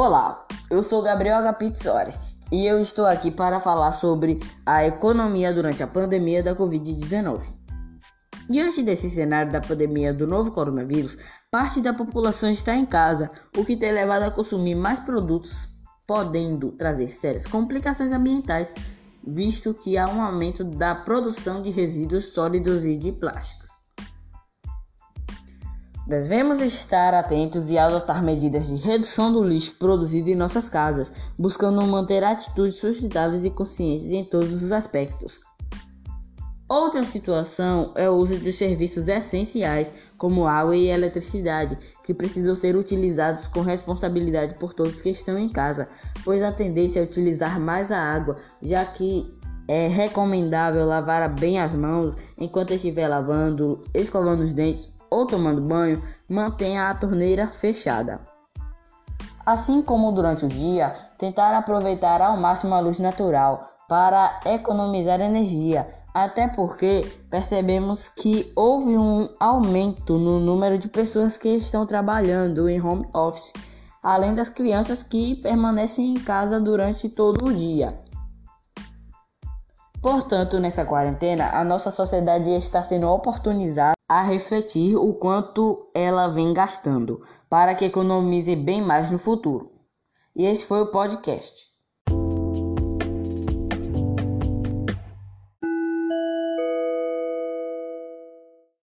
Olá, eu sou Gabriel Agapito Soares e eu estou aqui para falar sobre a economia durante a pandemia da Covid-19. Diante desse cenário da pandemia do novo coronavírus, parte da população está em casa, o que tem levado a consumir mais produtos, podendo trazer sérias complicações ambientais, visto que há um aumento da produção de resíduos sólidos e de plásticos. Devemos estar atentos e adotar medidas de redução do lixo produzido em nossas casas, buscando manter atitudes sustentáveis e conscientes em todos os aspectos. Outra situação é o uso dos serviços essenciais, como água e eletricidade, que precisam ser utilizados com responsabilidade por todos que estão em casa, pois a tendência é utilizar mais a água, já que é recomendável lavar bem as mãos enquanto estiver lavando, escovando os dentes ou tomando banho, mantenha a torneira fechada. Assim como durante o dia, tentar aproveitar ao máximo a luz natural para economizar energia, até porque percebemos que houve um aumento no número de pessoas que estão trabalhando em home office, além das crianças que permanecem em casa durante todo o dia. Portanto, nessa quarentena, a nossa sociedade está sendo oportunizada a refletir o quanto ela vem gastando para que economize bem mais no futuro. E esse foi o podcast.